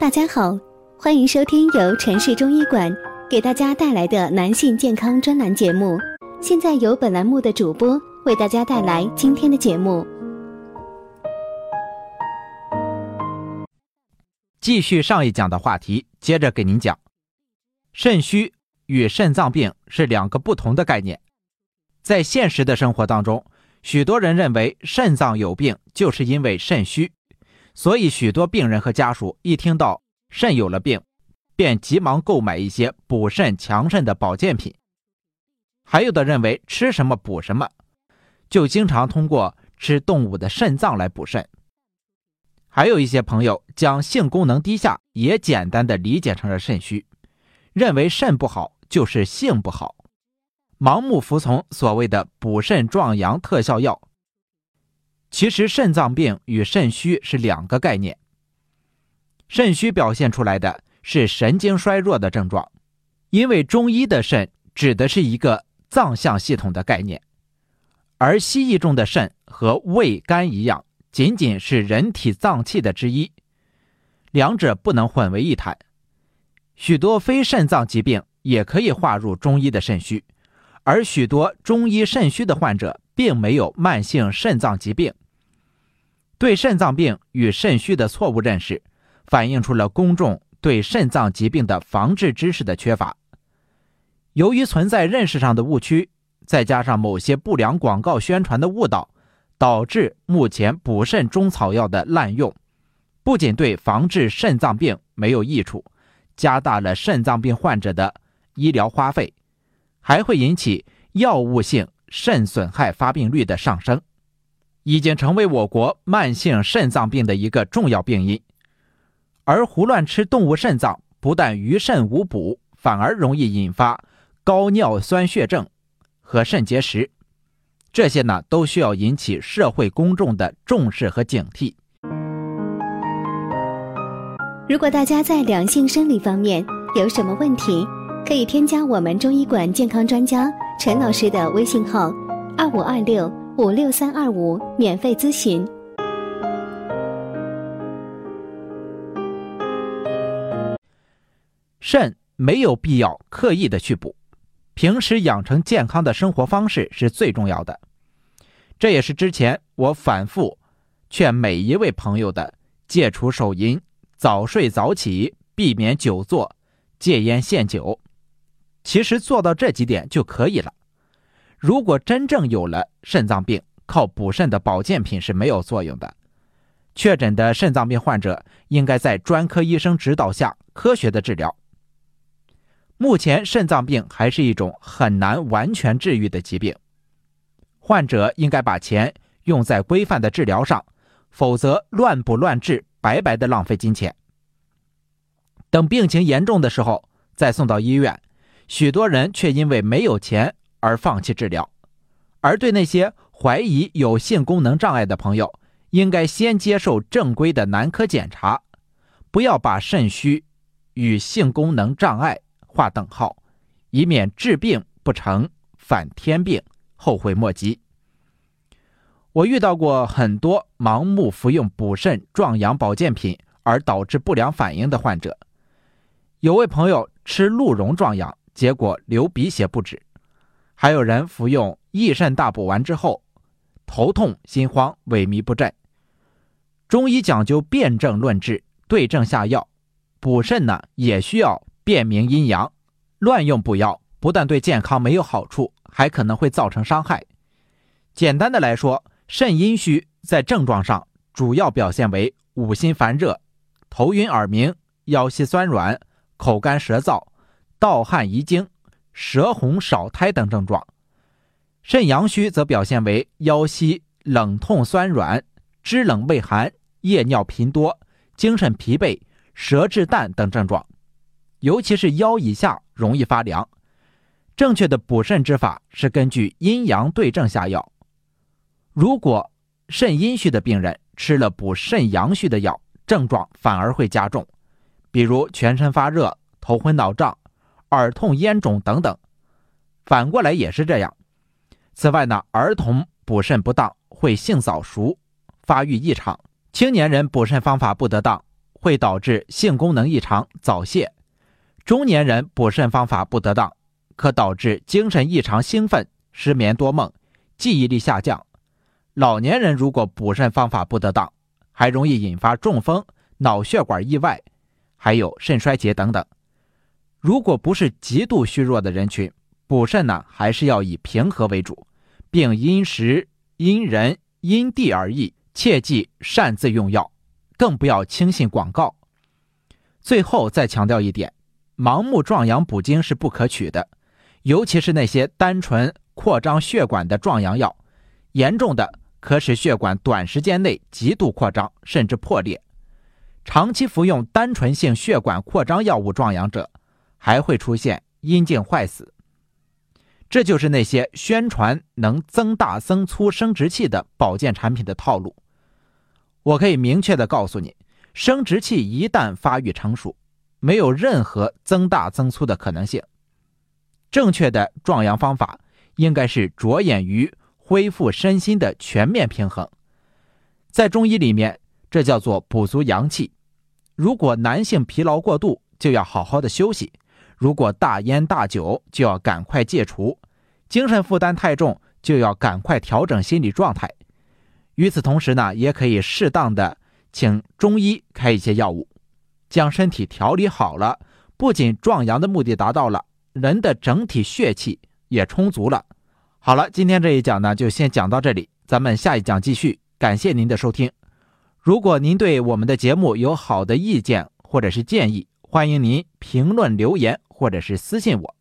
大家好，欢迎收听由城市中医馆给大家带来的男性健康专栏节目。现在由本栏目的主播为大家带来今天的节目。继续上一讲的话题，接着给您讲，肾虚与肾脏病是两个不同的概念。在现实的生活当中，许多人认为肾脏有病就是因为肾虚。所以，许多病人和家属一听到肾有了病，便急忙购买一些补肾强肾的保健品。还有的认为吃什么补什么，就经常通过吃动物的肾脏来补肾。还有一些朋友将性功能低下也简单的理解成了肾虚，认为肾不好就是性不好，盲目服从所谓的补肾壮阳特效药。其实肾脏病与肾虚是两个概念。肾虚表现出来的是神经衰弱的症状，因为中医的肾指的是一个脏象系统的概念，而西医中的肾和胃、肝一样，仅仅是人体脏器的之一，两者不能混为一谈。许多非肾脏疾病也可以划入中医的肾虚，而许多中医肾虚的患者。并没有慢性肾脏疾病。对肾脏病与肾虚的错误认识，反映出了公众对肾脏疾病的防治知识的缺乏。由于存在认识上的误区，再加上某些不良广告宣传的误导，导致目前补肾中草药的滥用，不仅对防治肾脏病没有益处，加大了肾脏病患者的医疗花费，还会引起药物性。肾损害发病率的上升，已经成为我国慢性肾脏病的一个重要病因。而胡乱吃动物肾脏，不但于肾无补，反而容易引发高尿酸血症和肾结石。这些呢，都需要引起社会公众的重视和警惕。如果大家在两性生理方面有什么问题，可以添加我们中医馆健康专家。陈老师的微信号：二五二六五六三二五，免费咨询。肾没有必要刻意的去补，平时养成健康的生活方式是最重要的。这也是之前我反复劝每一位朋友的：戒除手淫，早睡早起，避免久坐，戒烟限酒。其实做到这几点就可以了。如果真正有了肾脏病，靠补肾的保健品是没有作用的。确诊的肾脏病患者应该在专科医生指导下科学的治疗。目前肾脏病还是一种很难完全治愈的疾病，患者应该把钱用在规范的治疗上，否则乱补乱治，白白的浪费金钱。等病情严重的时候再送到医院。许多人却因为没有钱而放弃治疗，而对那些怀疑有性功能障碍的朋友，应该先接受正规的男科检查，不要把肾虚与性功能障碍划等号，以免治病不成反添病，后悔莫及。我遇到过很多盲目服用补肾壮阳保健品而导致不良反应的患者，有位朋友吃鹿茸壮阳。结果流鼻血不止，还有人服用益肾大补丸之后，头痛心慌萎靡不振。中医讲究辨证论治，对症下药，补肾呢也需要辨明阴阳，乱用补药不但对健康没有好处，还可能会造成伤害。简单的来说，肾阴虚在症状上主要表现为五心烦热、头晕耳鸣、腰膝酸软、口干舌燥。盗汗遗精、舌红少苔等症状，肾阳虚则表现为腰膝冷痛酸软、肢冷畏寒、夜尿频多、精神疲惫、舌质淡等症状，尤其是腰以下容易发凉。正确的补肾之法是根据阴阳对症下药。如果肾阴虚的病人吃了补肾阳虚的药，症状反而会加重，比如全身发热、头昏脑胀。耳痛、咽肿等等，反过来也是这样。此外呢，儿童补肾不当会性早熟、发育异常；青年人补肾方法不得当会导致性功能异常、早泄；中年人补肾方法不得当，可导致精神异常、兴奋、失眠多梦、记忆力下降；老年人如果补肾方法不得当，还容易引发中风、脑血管意外，还有肾衰竭等等。如果不是极度虚弱的人群，补肾呢，还是要以平和为主，并因时、因人、因地而异，切忌擅自用药。更不要轻信广告。最后再强调一点，盲目壮阳补精是不可取的，尤其是那些单纯扩张血管的壮阳药，严重的可使血管短时间内极度扩张，甚至破裂。长期服用单纯性血管扩张药物壮阳者，还会出现阴茎坏死。这就是那些宣传能增大增粗生殖器的保健产品的套路。我可以明确的告诉你，生殖器一旦发育成熟，没有任何增大增粗的可能性。正确的壮阳方法应该是着眼于恢复身心的全面平衡。在中医里面，这叫做补足阳气。如果男性疲劳过度，就要好好的休息；如果大烟大酒，就要赶快戒除；精神负担太重，就要赶快调整心理状态。与此同时呢，也可以适当的请中医开一些药物，将身体调理好了，不仅壮阳的目的达到了，人的整体血气也充足了。好了，今天这一讲呢，就先讲到这里，咱们下一讲继续。感谢您的收听。如果您对我们的节目有好的意见或者是建议，欢迎您评论留言或者是私信我。